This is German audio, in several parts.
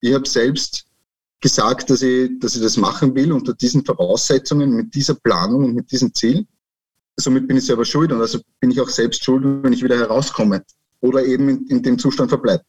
ich habe selbst gesagt, dass ich, dass ich das machen will unter diesen Voraussetzungen, mit dieser Planung und mit diesem Ziel. Somit bin ich selber schuld und also bin ich auch selbst schuld, wenn ich wieder herauskomme oder eben in, in dem Zustand verbleibe.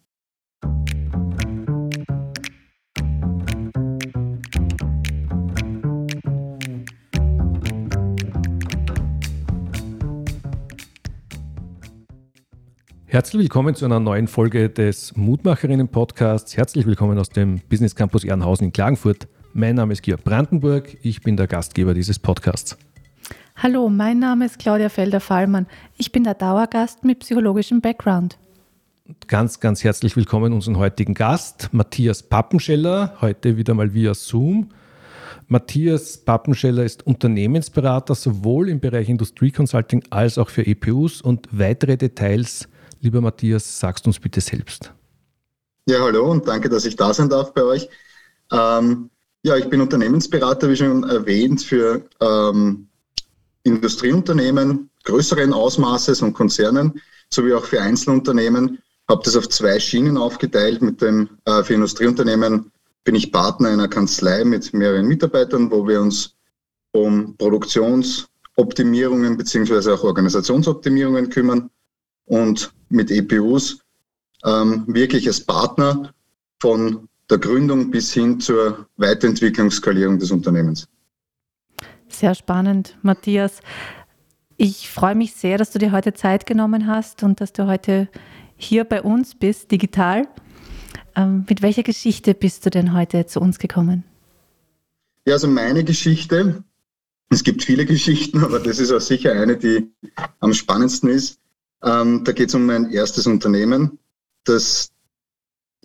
Herzlich willkommen zu einer neuen Folge des Mutmacherinnen-Podcasts. Herzlich willkommen aus dem Business Campus Ehrenhausen in Klagenfurt. Mein Name ist Georg Brandenburg, ich bin der Gastgeber dieses Podcasts. Hallo, mein Name ist Claudia Felder-Fallmann. Ich bin der Dauergast mit psychologischem Background. Ganz, ganz herzlich willkommen unseren heutigen Gast, Matthias Pappenscheller, heute wieder mal via Zoom. Matthias Pappenscheller ist Unternehmensberater sowohl im Bereich Industrieconsulting als auch für EPUs und weitere Details Lieber Matthias, sagst uns bitte selbst. Ja, hallo und danke, dass ich da sein darf bei euch. Ähm, ja, ich bin Unternehmensberater, wie schon erwähnt, für ähm, Industrieunternehmen größeren Ausmaßes und Konzernen sowie auch für Einzelunternehmen. Habe das auf zwei Schienen aufgeteilt. Mit dem äh, für Industrieunternehmen bin ich Partner einer Kanzlei mit mehreren Mitarbeitern, wo wir uns um Produktionsoptimierungen beziehungsweise auch Organisationsoptimierungen kümmern und mit EPUs ähm, wirklich als Partner von der Gründung bis hin zur Weiterentwicklung, Skalierung des Unternehmens. Sehr spannend, Matthias. Ich freue mich sehr, dass du dir heute Zeit genommen hast und dass du heute hier bei uns bist, digital. Ähm, mit welcher Geschichte bist du denn heute zu uns gekommen? Ja, also meine Geschichte, es gibt viele Geschichten, aber das ist auch sicher eine, die am spannendsten ist. Ähm, da geht es um mein erstes Unternehmen, das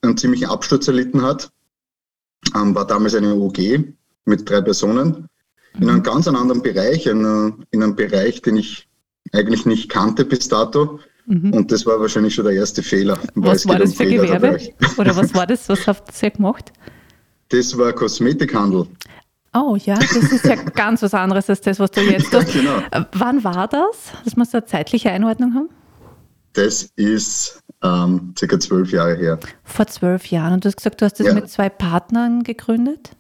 einen ziemlichen Absturz erlitten hat. Ähm, war damals eine OG mit drei Personen in einem mhm. ganz anderen Bereich, in, in einem Bereich, den ich eigentlich nicht kannte bis dato. Mhm. Und das war wahrscheinlich schon der erste Fehler. Was war das um für Gewerbe? Oder was war das? Was habt ihr gemacht? Das war Kosmetikhandel. Oh ja, das ist ja ganz was anderes als das, was du jetzt ja, genau. Äh, wann war das, dass wir so eine zeitliche Einordnung haben? Das ist ähm, circa zwölf Jahre her. Vor zwölf Jahren. Und du hast gesagt, du hast das ja. mit zwei Partnern gegründet?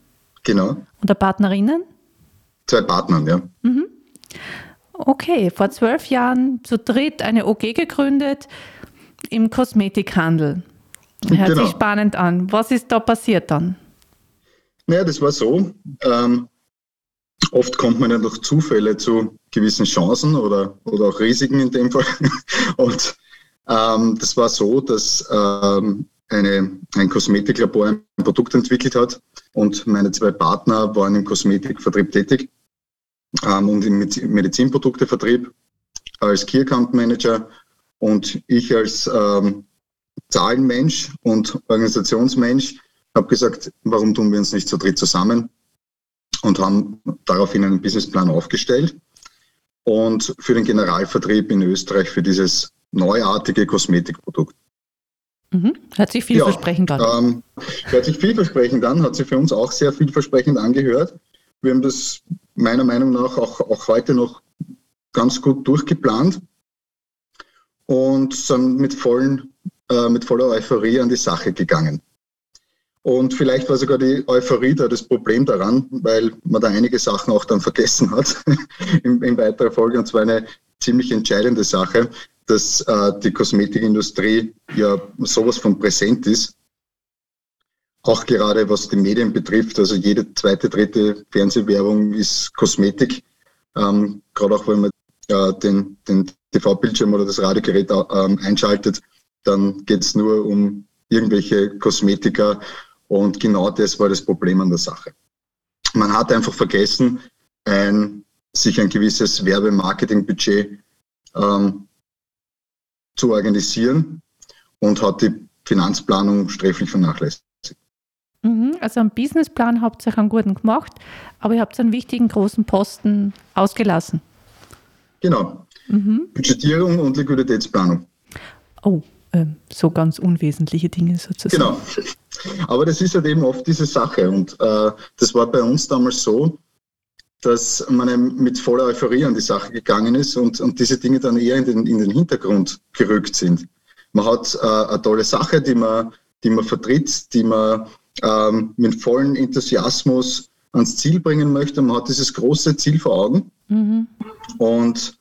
Genau. Und der Partnerinnen? Zwei Partnern, ja. Mhm. Okay, vor zwölf Jahren zu dritt eine OG gegründet im Kosmetikhandel. Hört genau. sich spannend an. Was ist da passiert dann? Naja, das war so. Ähm, oft kommt man ja durch Zufälle zu gewissen Chancen oder, oder auch Risiken in dem Fall. Und ähm, das war so, dass ähm, eine, ein Kosmetiklabor ein Produkt entwickelt hat und meine zwei Partner waren im Kosmetikvertrieb tätig ähm, und im Medizinproduktevertrieb als Key Account Manager und ich als ähm, Zahlenmensch und Organisationsmensch habe gesagt, warum tun wir uns nicht zu dritt zusammen? Und haben daraufhin einen Businessplan aufgestellt und für den Generalvertrieb in Österreich für dieses neuartige Kosmetikprodukt. Mhm. Hört sich vielversprechend ja, an. Ähm, hört sich vielversprechend an, hat sich für uns auch sehr vielversprechend angehört. Wir haben das meiner Meinung nach auch, auch heute noch ganz gut durchgeplant und sind mit, vollen, äh, mit voller Euphorie an die Sache gegangen. Und vielleicht war sogar die Euphorie da das Problem daran, weil man da einige Sachen auch dann vergessen hat in, in weiterer Folge. Und zwar eine ziemlich entscheidende Sache, dass äh, die Kosmetikindustrie ja sowas von präsent ist. Auch gerade was die Medien betrifft, also jede zweite, dritte Fernsehwerbung ist Kosmetik. Ähm, gerade auch wenn man äh, den, den TV-Bildschirm oder das Radiogerät äh, einschaltet, dann geht es nur um irgendwelche Kosmetika und genau das war das Problem an der Sache. Man hat einfach vergessen, ein, sich ein gewisses Werbemarketingbudget ähm, zu organisieren und hat die Finanzplanung sträflich vernachlässigt. Mhm, also am Businessplan habt ihr einen guten gemacht, aber ihr habt einen wichtigen großen Posten ausgelassen. Genau. Mhm. Budgetierung und Liquiditätsplanung. Oh, ähm, so ganz unwesentliche Dinge sozusagen. Genau. Aber das ist halt eben oft diese Sache. Und äh, das war bei uns damals so, dass man mit voller Euphorie an die Sache gegangen ist und, und diese Dinge dann eher in den, in den Hintergrund gerückt sind. Man hat äh, eine tolle Sache, die man, die man vertritt, die man ähm, mit vollem Enthusiasmus ans Ziel bringen möchte. Man hat dieses große Ziel vor Augen mhm. und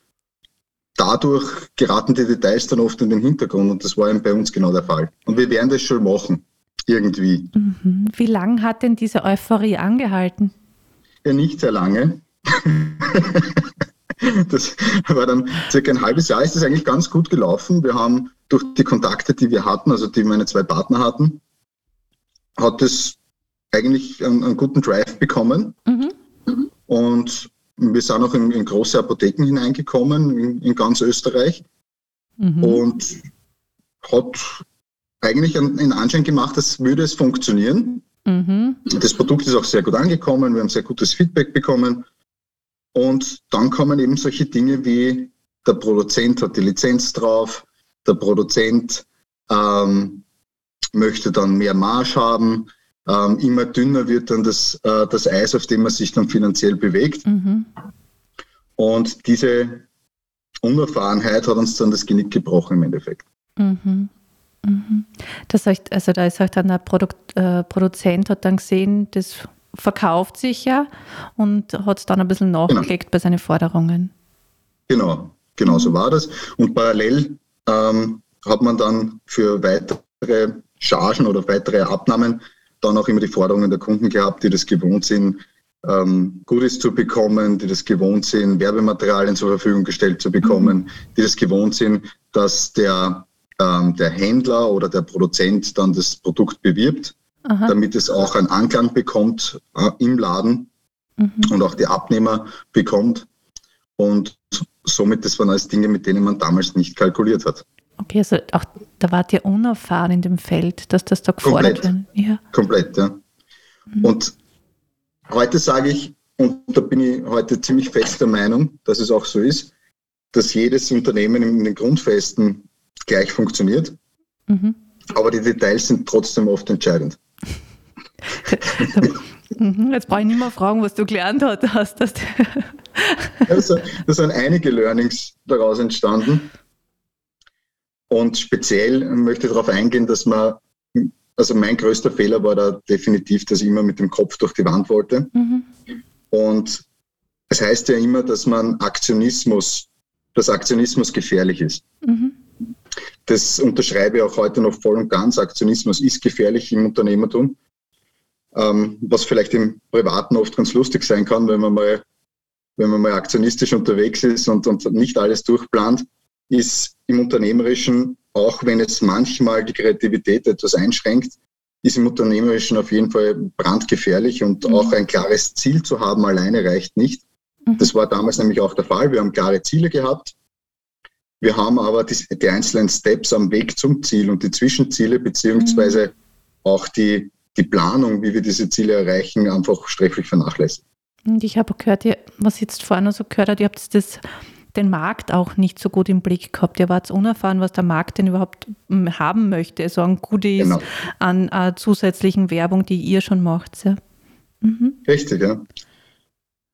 dadurch geraten die Details dann oft in den Hintergrund und das war eben bei uns genau der Fall. Und wir werden das schon machen, irgendwie. Mhm. Wie lange hat denn diese Euphorie angehalten? Ja, nicht sehr lange. das war dann circa ein halbes Jahr, ist das eigentlich ganz gut gelaufen. Wir haben durch die Kontakte, die wir hatten, also die meine zwei Partner hatten, hat es eigentlich einen, einen, guten Drive bekommen. Mhm. Und wir sind auch in, in große Apotheken hineingekommen, in, in ganz Österreich. Mhm. Und hat eigentlich einen, Anschein gemacht, als würde es funktionieren. Mhm. Das Produkt ist auch sehr gut angekommen, wir haben sehr gutes Feedback bekommen. Und dann kommen eben solche Dinge wie der Produzent hat die Lizenz drauf, der Produzent ähm, möchte dann mehr Marge haben, ähm, immer dünner wird dann das, äh, das Eis, auf dem man sich dann finanziell bewegt. Mhm. Und diese Unerfahrenheit hat uns dann das Genick gebrochen im Endeffekt. Mhm. Mhm. Das heißt, also da ist auch dann der Produkt, äh, Produzent hat dann gesehen, das verkauft sich ja und hat dann ein bisschen nachgelegt genau. bei seinen Forderungen. Genau, genau so war das. Und parallel ähm, hat man dann für weitere Chargen oder weitere Abnahmen dann auch immer die Forderungen der Kunden gehabt, die das gewohnt sind, ähm, Goodies zu bekommen, die das gewohnt sind, Werbematerialien zur Verfügung gestellt zu bekommen, mhm. die das gewohnt sind, dass der, ähm, der Händler oder der Produzent dann das Produkt bewirbt, Aha. damit es auch einen Anklang bekommt äh, im Laden mhm. und auch die Abnehmer bekommt. Und somit, das waren alles Dinge, mit denen man damals nicht kalkuliert hat. Okay, also auch da wart ihr unerfahren in dem Feld, dass das da gefordert wird. Ja. Komplett, ja. Mhm. Und heute sage ich, und da bin ich heute ziemlich fest der Meinung, dass es auch so ist, dass jedes Unternehmen in den Grundfesten gleich funktioniert. Mhm. Aber die Details sind trotzdem oft entscheidend. Mhm, jetzt brauche ich nicht mehr fragen, was du gelernt hast. also, da sind einige Learnings daraus entstanden. Und speziell möchte ich darauf eingehen, dass man, also mein größter Fehler war da definitiv, dass ich immer mit dem Kopf durch die Wand wollte. Mhm. Und es heißt ja immer, dass man Aktionismus, dass Aktionismus gefährlich ist. Mhm. Das unterschreibe ich auch heute noch voll und ganz. Aktionismus ist gefährlich im Unternehmertum, ähm, was vielleicht im Privaten oft ganz lustig sein kann, wenn man mal, wenn man mal aktionistisch unterwegs ist und, und nicht alles durchplant ist im Unternehmerischen, auch wenn es manchmal die Kreativität etwas einschränkt, ist im Unternehmerischen auf jeden Fall brandgefährlich und mhm. auch ein klares Ziel zu haben alleine reicht nicht. Mhm. Das war damals nämlich auch der Fall. Wir haben klare Ziele gehabt. Wir haben aber die, die einzelnen Steps am Weg zum Ziel und die Zwischenziele beziehungsweise mhm. auch die, die Planung, wie wir diese Ziele erreichen, einfach sträflich vernachlässigt. Und ich habe gehört, was jetzt vorhin so gehört hat, ihr habt das den Markt auch nicht so gut im Blick gehabt. Ihr wart unerfahren, was der Markt denn überhaupt hm, haben möchte. So an Goodies, genau. an uh, zusätzlichen Werbung, die ihr schon macht. Ja. Mhm. Richtig, ja.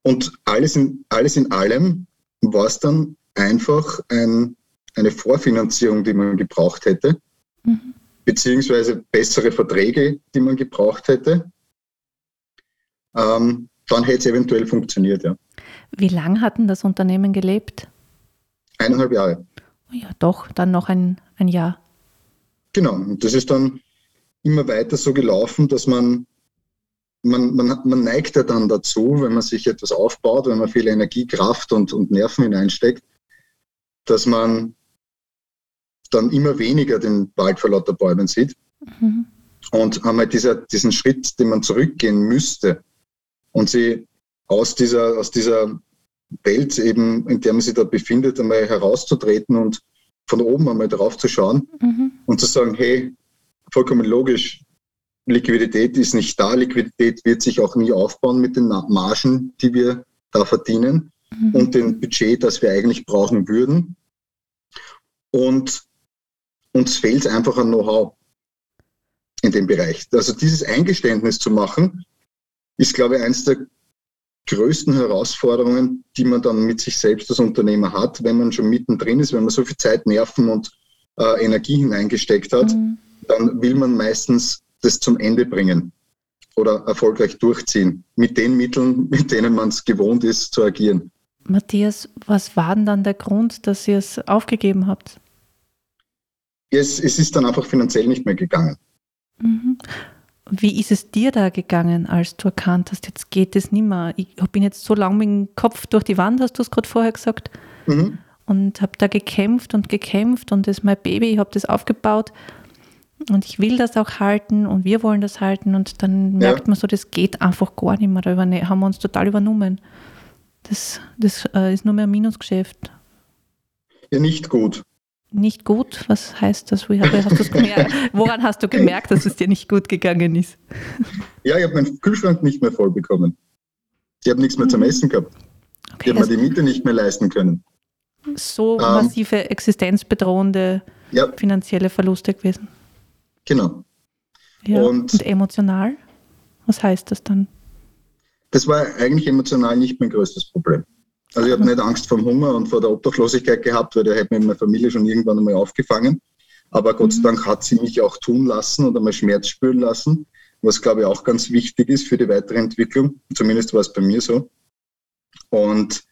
Und alles in, alles in allem war es dann einfach ein, eine Vorfinanzierung, die man gebraucht hätte, mhm. beziehungsweise bessere Verträge, die man gebraucht hätte. Ähm, dann hätte es eventuell funktioniert, ja. Wie lange hat denn das Unternehmen gelebt? Eineinhalb Jahre. Oh ja, doch, dann noch ein, ein Jahr. Genau, und das ist dann immer weiter so gelaufen, dass man, man, man, man neigt ja dann dazu, wenn man sich etwas aufbaut, wenn man viel Energie, Kraft und, und Nerven hineinsteckt, dass man dann immer weniger den Wald vor lauter Bäumen sieht. Mhm. Und einmal dieser, diesen Schritt, den man zurückgehen müsste und sie aus dieser, aus dieser Welt eben, in der man sich da befindet, einmal herauszutreten und von oben einmal drauf zu schauen mhm. und zu sagen, hey, vollkommen logisch, Liquidität ist nicht da, Liquidität wird sich auch nie aufbauen mit den Margen, die wir da verdienen mhm. und dem Budget, das wir eigentlich brauchen würden. Und uns fehlt einfach an Know-how in dem Bereich. Also dieses Eingeständnis zu machen, ist, glaube ich, eines der größten Herausforderungen, die man dann mit sich selbst als Unternehmer hat, wenn man schon mittendrin ist, wenn man so viel Zeit, Nerven und äh, Energie hineingesteckt hat, mhm. dann will man meistens das zum Ende bringen. oder erfolgreich durchziehen. Mit den Mitteln, mit denen man es gewohnt ist zu agieren. Matthias, was war denn dann der Grund, dass ihr es aufgegeben habt? Es, es ist dann einfach finanziell nicht mehr gegangen. Mhm. Wie ist es dir da gegangen, als du erkannt hast, jetzt geht es nicht mehr? Ich bin jetzt so lange mit dem Kopf durch die Wand, hast du es gerade vorher gesagt, mhm. und habe da gekämpft und gekämpft und das ist mein Baby, ich habe das aufgebaut und ich will das auch halten und wir wollen das halten und dann merkt man so, das geht einfach gar nicht mehr. Da haben wir uns total übernommen. Das, das äh, ist nur mehr ein Minusgeschäft. Ja, nicht gut. Nicht gut? Was heißt das? Hast? Woran hast du gemerkt, dass es dir nicht gut gegangen ist? Ja, ich habe meinen Kühlschrank nicht mehr voll bekommen. Ich habe nichts mehr zum mhm. Essen gehabt. Okay, ich habe also mir die Miete nicht mehr leisten können. So ähm, massive existenzbedrohende ja. finanzielle Verluste gewesen. Genau. Ja, und, und emotional? Was heißt das dann? Das war eigentlich emotional nicht mein größtes Problem. Also ich habe nicht Angst vor dem Hunger und vor der Obdachlosigkeit gehabt, weil da hätte mir meine Familie schon irgendwann einmal aufgefangen. Aber Gott sei mhm. Dank hat sie mich auch tun lassen und einmal Schmerz spüren lassen, was glaube ich auch ganz wichtig ist für die weitere Entwicklung. Zumindest war es bei mir so. Und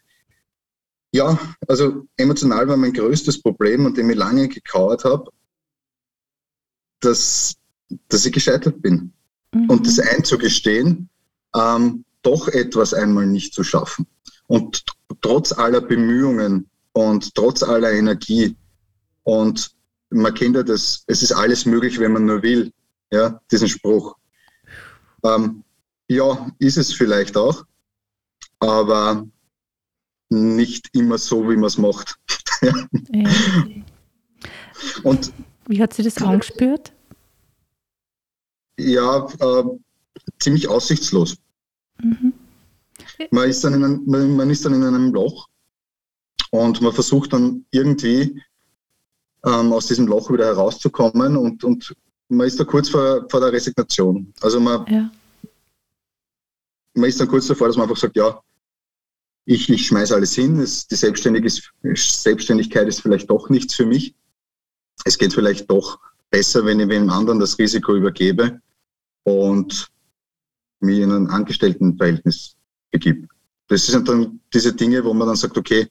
ja, also emotional war mein größtes Problem, an dem ich lange gekauert habe, dass, dass ich gescheitert bin. Mhm. Und das einzugestehen, ähm, doch etwas einmal nicht zu schaffen. Und trotz aller Bemühungen und trotz aller Energie und man kennt ja das, es ist alles möglich, wenn man nur will, ja, diesen Spruch. Ähm, ja, ist es vielleicht auch, aber nicht immer so, wie man es macht. Und wie hat sie das angespürt? Ja, äh, ziemlich aussichtslos. Mhm. Man, ist dann in ein, man ist dann in einem Loch und man versucht dann irgendwie ähm, aus diesem Loch wieder herauszukommen und, und man ist da kurz vor, vor der Resignation. Also man, ja. man ist dann kurz davor, dass man einfach sagt, ja, ich, ich schmeiße alles hin, es, die ist, Selbstständigkeit ist vielleicht doch nichts für mich. Es geht vielleicht doch besser, wenn ich wem anderen das Risiko übergebe und mich in ein Angestelltenverhältnis begibt. Das sind dann diese Dinge, wo man dann sagt, okay,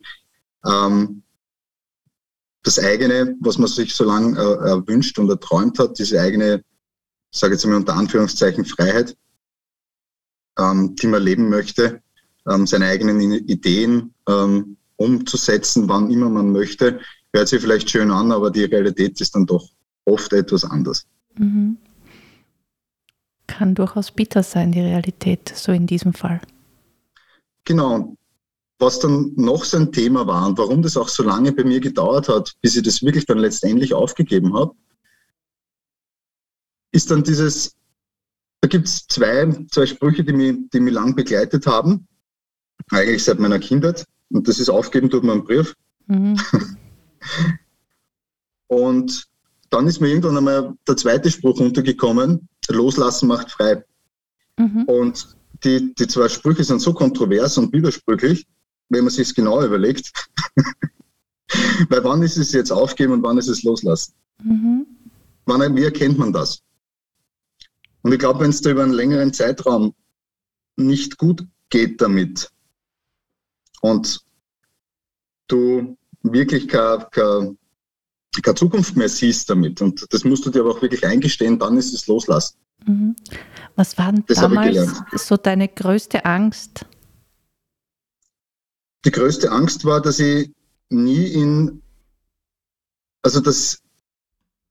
ähm, das eigene, was man sich so lange äh, erwünscht und erträumt hat, diese eigene, sage ich jetzt mal unter Anführungszeichen, Freiheit, ähm, die man leben möchte, ähm, seine eigenen Ideen ähm, umzusetzen, wann immer man möchte, hört sich vielleicht schön an, aber die Realität ist dann doch oft etwas anders. Mhm. Kann durchaus bitter sein, die Realität, so in diesem Fall. Genau. Was dann noch so ein Thema war und warum das auch so lange bei mir gedauert hat, bis ich das wirklich dann letztendlich aufgegeben habe, ist dann dieses, da gibt es zwei, zwei Sprüche, die mich, die mich lang begleitet haben, eigentlich seit meiner Kindheit. Und das ist aufgeben tut man einen Brief. Mhm. und dann ist mir irgendwann einmal der zweite Spruch untergekommen, loslassen macht frei. Mhm. Und die, die zwei Sprüche sind so kontrovers und widersprüchlich, wenn man sich es genau überlegt. Weil wann ist es jetzt aufgeben und wann ist es loslassen? Mhm. Wann, wie erkennt man das? Und ich glaube, wenn es da über einen längeren Zeitraum nicht gut geht damit und du wirklich keine, keine, keine Zukunft mehr siehst damit, und das musst du dir aber auch wirklich eingestehen, dann ist es loslassen. Mhm. Was war denn das damals so deine größte Angst? Die größte Angst war, dass ich nie in, also das,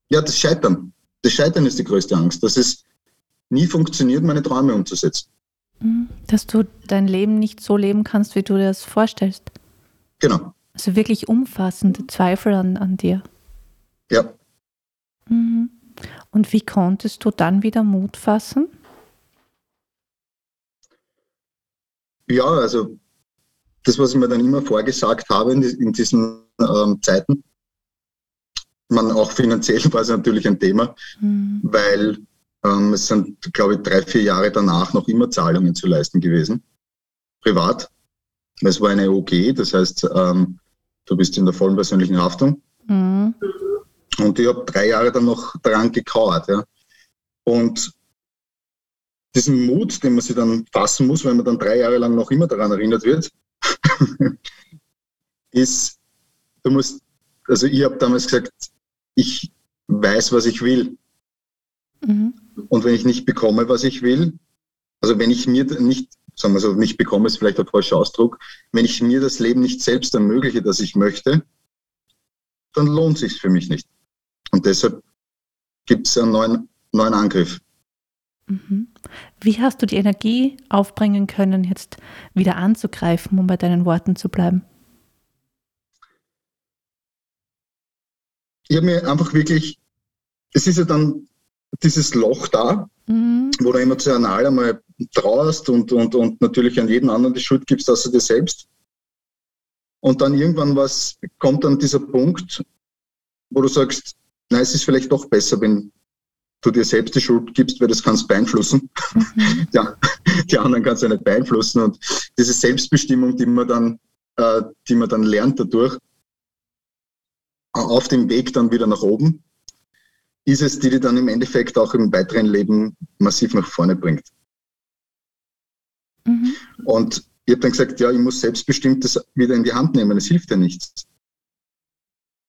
ja, das Scheitern. Das Scheitern ist die größte Angst, dass es nie funktioniert, meine Träume umzusetzen. Mhm. Dass du dein Leben nicht so leben kannst, wie du dir das vorstellst. Genau. Also wirklich umfassende Zweifel an, an dir. Ja. Mhm. Und wie konntest du dann wieder Mut fassen? Ja, also das, was ich mir dann immer vorgesagt habe in, in diesen ähm, Zeiten, man auch finanziell war es natürlich ein Thema, mhm. weil ähm, es sind, glaube ich, drei, vier Jahre danach noch immer Zahlungen zu leisten gewesen, privat. Es war eine OG, das heißt, ähm, du bist in der vollen persönlichen Haftung. Mhm. Und ich habe drei Jahre dann noch daran gekauert. Ja. Und diesen Mut, den man sich dann fassen muss, wenn man dann drei Jahre lang noch immer daran erinnert wird, ist, du musst, also ich habe damals gesagt, ich weiß, was ich will. Mhm. Und wenn ich nicht bekomme, was ich will, also wenn ich mir nicht, sagen wir so, nicht bekomme, ist vielleicht ein falscher Ausdruck, wenn ich mir das Leben nicht selbst ermögliche, das ich möchte, dann lohnt sich für mich nicht. Und deshalb gibt es einen neuen, neuen Angriff. Mhm. Wie hast du die Energie aufbringen können, jetzt wieder anzugreifen, um bei deinen Worten zu bleiben? Ich habe mir einfach wirklich, es ist ja dann dieses Loch da, mhm. wo du emotional einmal trauerst und, und, und natürlich an jeden anderen die Schuld gibst, außer dir selbst. Und dann irgendwann was, kommt dann dieser Punkt, wo du sagst, na, es ist vielleicht doch besser, wenn du dir selbst die Schuld gibst, weil das kannst beeinflussen. Mhm. ja, die anderen kannst du nicht beeinflussen. Und diese Selbstbestimmung, die man dann, äh, die man dann lernt dadurch, auf dem Weg dann wieder nach oben, ist es, die die dann im Endeffekt auch im weiteren Leben massiv nach vorne bringt. Mhm. Und ich habe dann gesagt, ja, ich muss selbstbestimmt das wieder in die Hand nehmen, es hilft ja nichts.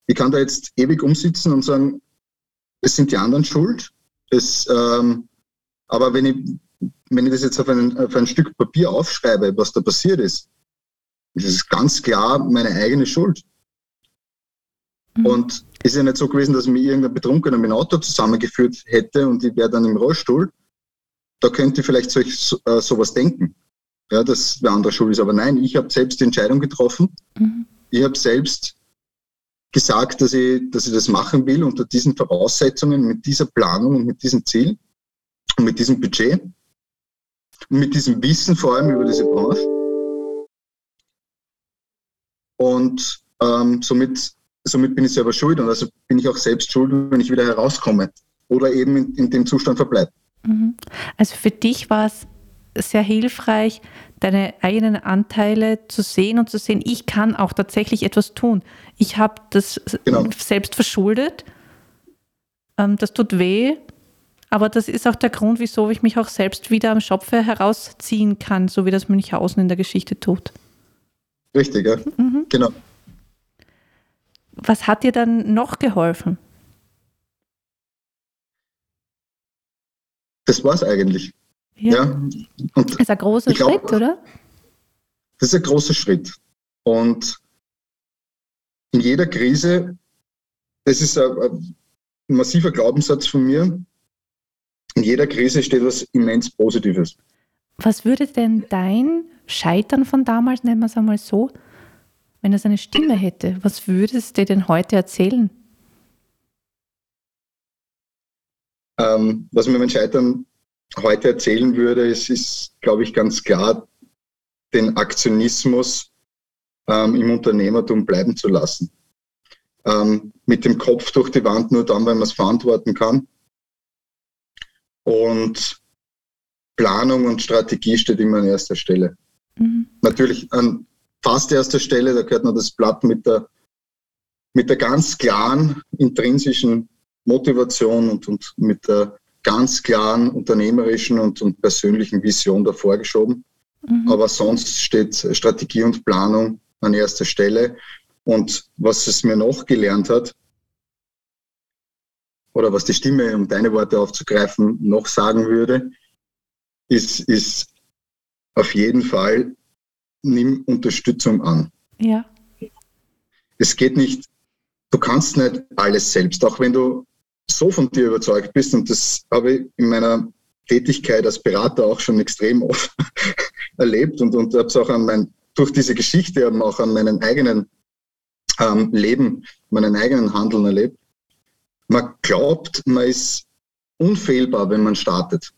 Ich kann da jetzt ewig umsitzen und sagen, es sind die anderen schuld. Es, ähm, aber wenn ich, wenn ich das jetzt auf, einen, auf ein Stück Papier aufschreibe, was da passiert ist, ist es ganz klar meine eigene Schuld. Mhm. Und ist ja nicht so gewesen, dass mich irgendein Betrunkener mit dem Auto zusammengeführt hätte und ich wäre dann im Rollstuhl. Da könnte ich vielleicht so, äh, sowas denken. Ja, dass wer andere schuld ist. Aber nein, ich habe selbst die Entscheidung getroffen. Mhm. Ich habe selbst gesagt, dass ich, dass ich das machen will unter diesen Voraussetzungen, mit dieser Planung und mit diesem Ziel und mit diesem Budget und mit diesem Wissen vor allem über diese Branche. Und ähm, somit, somit bin ich selber schuld und also bin ich auch selbst schuld, wenn ich wieder herauskomme oder eben in, in dem Zustand verbleibe. Mhm. Also für dich war es sehr hilfreich, deine eigenen Anteile zu sehen und zu sehen, ich kann auch tatsächlich etwas tun. Ich habe das genau. selbst verschuldet. Ähm, das tut weh, aber das ist auch der Grund, wieso ich mich auch selbst wieder am Schopfe herausziehen kann, so wie das Münchhausen in der Geschichte tut. Richtig, ja. Mhm. Genau. Was hat dir dann noch geholfen? Das war es eigentlich. Ja. ja. Und das ist ein großer glaub, Schritt, oder? Das ist ein großer Schritt. Und in jeder Krise, das ist ein, ein massiver Glaubenssatz von mir, in jeder Krise steht was immens Positives. Was würde denn dein Scheitern von damals, nennen wir es einmal so, wenn es eine Stimme hätte, was würdest du dir denn heute erzählen? Ähm, was mir mein Scheitern heute erzählen würde, es ist, glaube ich, ganz klar, den Aktionismus ähm, im Unternehmertum bleiben zu lassen. Ähm, mit dem Kopf durch die Wand nur dann, wenn man es verantworten kann. Und Planung und Strategie steht immer an erster Stelle. Mhm. Natürlich an fast erster Stelle, da gehört noch das Blatt mit der, mit der ganz klaren intrinsischen Motivation und, und mit der ganz klaren unternehmerischen und, und persönlichen Vision davor geschoben. Mhm. Aber sonst steht Strategie und Planung an erster Stelle. Und was es mir noch gelernt hat, oder was die Stimme, um deine Worte aufzugreifen, noch sagen würde, ist, ist auf jeden Fall, nimm Unterstützung an. Ja. Es geht nicht, du kannst nicht alles selbst, auch wenn du so von dir überzeugt bist, und das habe ich in meiner Tätigkeit als Berater auch schon extrem oft erlebt und, und habe es auch an mein, durch diese Geschichte eben auch an meinem eigenen ähm, Leben, meinen eigenen Handeln erlebt. Man glaubt, man ist unfehlbar, wenn man startet.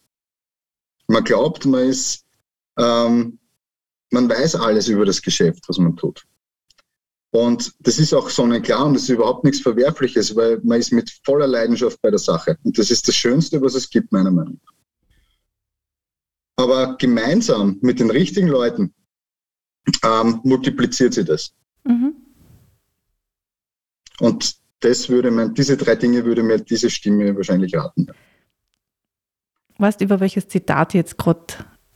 Man glaubt, man ist, ähm, man weiß alles über das Geschäft, was man tut. Und das ist auch sonnenklar und das ist überhaupt nichts Verwerfliches, weil man ist mit voller Leidenschaft bei der Sache. Und das ist das Schönste, was es gibt, meiner Meinung nach. Aber gemeinsam mit den richtigen Leuten ähm, multipliziert sie das. Mhm. Und das würde man, diese drei Dinge würde mir diese Stimme wahrscheinlich raten. weißt, über welches Zitat ich jetzt gerade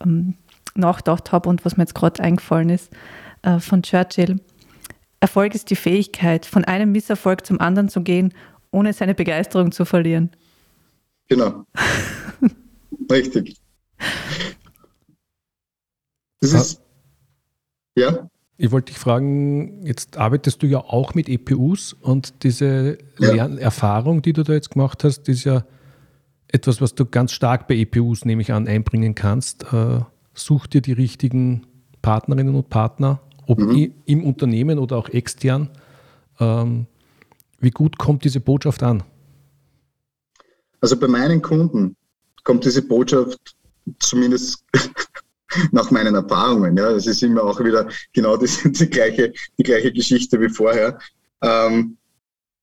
ähm, nachgedacht habe und was mir jetzt gerade eingefallen ist äh, von Churchill. Erfolg ist die Fähigkeit, von einem Misserfolg zum anderen zu gehen, ohne seine Begeisterung zu verlieren. Genau. Richtig. Das ist, ja. Ich wollte dich fragen, jetzt arbeitest du ja auch mit EPUs und diese ja. Lernerfahrung, die du da jetzt gemacht hast, ist ja etwas, was du ganz stark bei EPUs, nehme ich an, einbringen kannst. Äh, such dir die richtigen Partnerinnen und Partner, ob mhm. im Unternehmen oder auch extern. Ähm, wie gut kommt diese Botschaft an? Also bei meinen Kunden kommt diese Botschaft zumindest nach meinen Erfahrungen. Ja, es ist immer auch wieder genau die, die, gleiche, die gleiche Geschichte wie vorher. Ähm,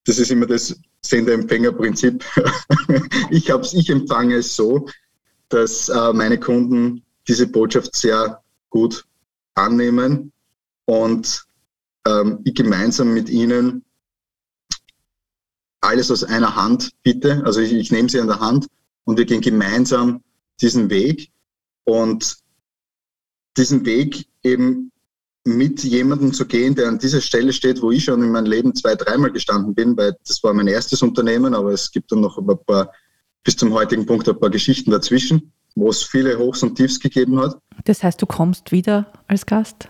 das ist immer das Sender-Empfänger-Prinzip. ich, ich empfange es so, dass äh, meine Kunden diese Botschaft sehr gut annehmen und ähm, ich gemeinsam mit ihnen alles aus einer Hand bitte. Also ich, ich nehme sie an der Hand und wir gehen gemeinsam diesen Weg und diesen Weg eben mit jemandem zu gehen, der an dieser Stelle steht, wo ich schon in meinem Leben zwei, dreimal gestanden bin, weil das war mein erstes Unternehmen, aber es gibt dann noch ein paar, bis zum heutigen Punkt ein paar Geschichten dazwischen, wo es viele Hochs und Tiefs gegeben hat. Das heißt, du kommst wieder als Gast?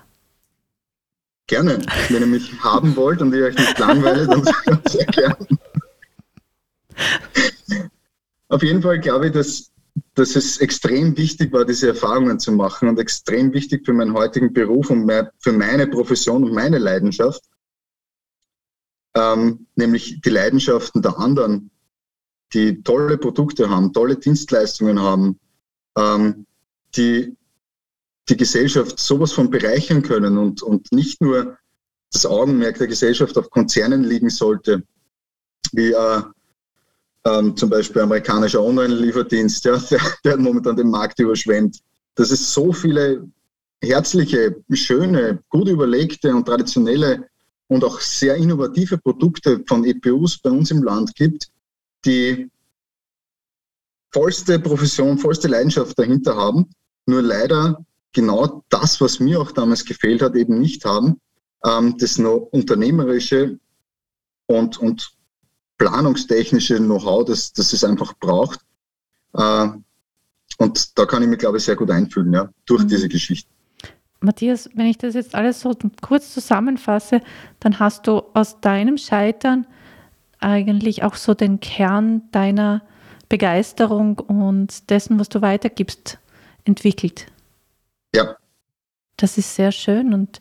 Gerne. Wenn ihr mich haben wollt und ihr euch nicht langweilt, dann sehr gerne. Auf jeden Fall glaube ich, dass, dass es extrem wichtig war, diese Erfahrungen zu machen und extrem wichtig für meinen heutigen Beruf und für meine Profession und meine Leidenschaft, ähm, nämlich die Leidenschaften der anderen, die tolle Produkte haben, tolle Dienstleistungen haben, ähm, die die Gesellschaft sowas von bereichern können und, und nicht nur das Augenmerk der Gesellschaft auf Konzernen liegen sollte, wie äh, ähm, zum Beispiel amerikanischer Online-Lieferdienst, ja, der, der momentan den Markt überschwemmt. Dass es so viele herzliche, schöne, gut überlegte und traditionelle und auch sehr innovative Produkte von EPUs bei uns im Land gibt, die vollste Profession, vollste Leidenschaft dahinter haben, nur leider genau das, was mir auch damals gefehlt hat, eben nicht haben, ähm, das unternehmerische und, und planungstechnische Know-how, das, das es einfach braucht. Äh, und da kann ich mich, glaube ich, sehr gut einfühlen, ja, durch mhm. diese Geschichte. Matthias, wenn ich das jetzt alles so kurz zusammenfasse, dann hast du aus deinem Scheitern eigentlich auch so den Kern deiner Begeisterung und dessen, was du weitergibst, entwickelt. Ja. Das ist sehr schön und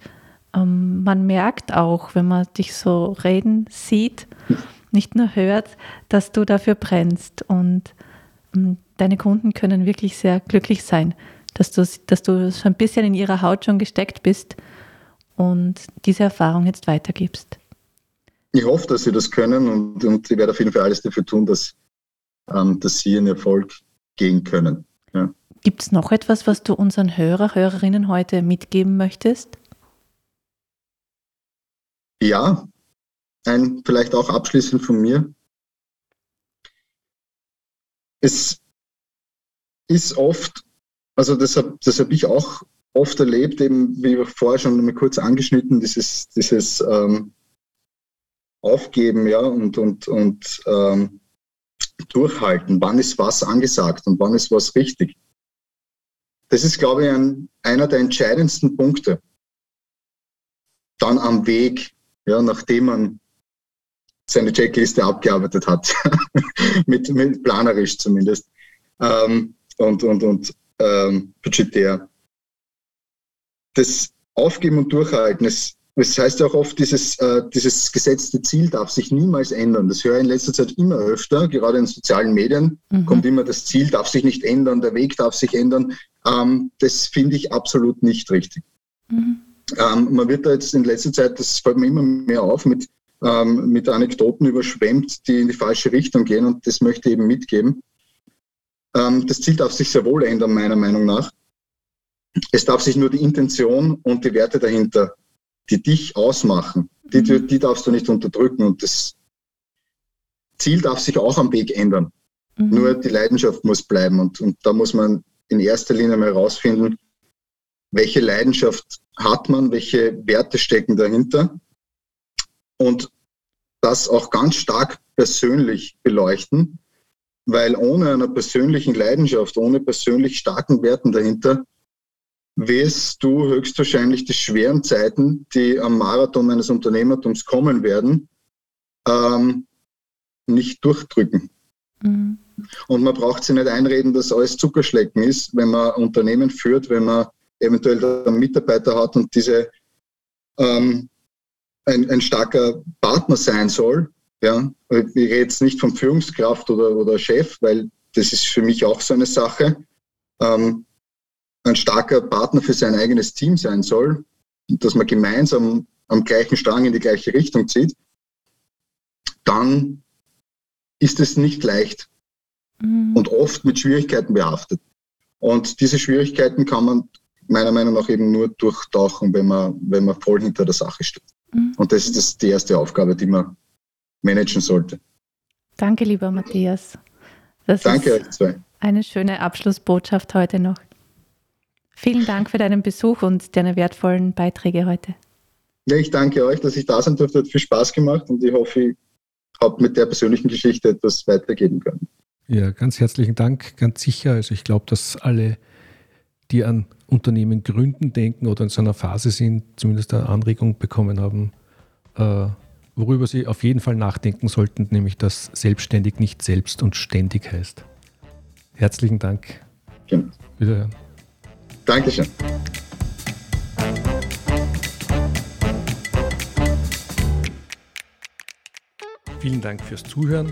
ähm, man merkt auch, wenn man dich so reden sieht, nicht nur hört, dass du dafür brennst und ähm, deine Kunden können wirklich sehr glücklich sein, dass du, dass du schon ein bisschen in ihrer Haut schon gesteckt bist und diese Erfahrung jetzt weitergibst. Ich hoffe, dass sie das können und, und ich werde auf jeden Fall alles dafür tun, dass, ähm, dass sie ihren Erfolg gehen können. Ja. Gibt es noch etwas, was du unseren Hörer, Hörerinnen heute mitgeben möchtest? Ja, ein vielleicht auch abschließend von mir. Es ist oft, also das habe hab ich auch oft erlebt, eben wie vorher schon mal kurz angeschnitten, dieses, dieses ähm, Aufgeben ja, und, und, und ähm, Durchhalten. Wann ist was angesagt und wann ist was richtig? Das ist, glaube ich, ein, einer der entscheidendsten Punkte. Dann am Weg, ja, nachdem man seine Checkliste abgearbeitet hat, mit, mit, planerisch zumindest ähm, und, und, und ähm, budgetär. Das Aufgeben und Durchhalten, es, es heißt ja auch oft, dieses, äh, dieses gesetzte Ziel darf sich niemals ändern. Das höre ich in letzter Zeit immer öfter, gerade in sozialen Medien mhm. kommt immer, das Ziel darf sich nicht ändern, der Weg darf sich ändern. Ähm, das finde ich absolut nicht richtig. Mhm. Ähm, man wird da jetzt in letzter Zeit, das fällt mir immer mehr auf, mit, ähm, mit Anekdoten überschwemmt, die in die falsche Richtung gehen und das möchte ich eben mitgeben. Ähm, das Ziel darf sich sehr wohl ändern, meiner Meinung nach. Es darf sich nur die Intention und die Werte dahinter, die dich ausmachen, die, mhm. die darfst du nicht unterdrücken und das Ziel darf sich auch am Weg ändern. Mhm. Nur die Leidenschaft muss bleiben und, und da muss man in erster Linie mal herausfinden, welche Leidenschaft hat man, welche Werte stecken dahinter und das auch ganz stark persönlich beleuchten, weil ohne einer persönlichen Leidenschaft, ohne persönlich starken Werten dahinter, wirst du höchstwahrscheinlich die schweren Zeiten, die am Marathon eines Unternehmertums kommen werden, ähm, nicht durchdrücken. Mhm. Und man braucht sich nicht einreden, dass alles Zuckerschlecken ist, wenn man Unternehmen führt, wenn man eventuell einen Mitarbeiter hat und diese ähm, ein, ein starker Partner sein soll. Ja, ich rede jetzt nicht von Führungskraft oder, oder Chef, weil das ist für mich auch so eine Sache. Ähm, ein starker Partner für sein eigenes Team sein soll, dass man gemeinsam am gleichen Strang in die gleiche Richtung zieht, dann ist es nicht leicht mhm. und oft mit Schwierigkeiten behaftet. Und diese Schwierigkeiten kann man meiner Meinung nach eben nur durchtauchen, wenn man, wenn man voll hinter der Sache steht. Mhm. Und das ist das, die erste Aufgabe, die man managen sollte. Danke, lieber Matthias. Das Danke euch zwei. Eine schöne Abschlussbotschaft heute noch. Vielen Dank für deinen Besuch und deine wertvollen Beiträge heute. Ja, ich danke euch, dass ich da sein durfte. Hat viel Spaß gemacht und ich hoffe, ich habe mit der persönlichen Geschichte etwas weitergeben können. Ja, ganz herzlichen Dank, ganz sicher. Also ich glaube, dass alle, die an Unternehmen gründen denken oder in so einer Phase sind, zumindest eine Anregung bekommen haben, äh, worüber sie auf jeden Fall nachdenken sollten, nämlich dass selbstständig nicht selbst und ständig heißt. Herzlichen Dank. Genau. Wiederhören. Dankeschön. Vielen Dank fürs Zuhören.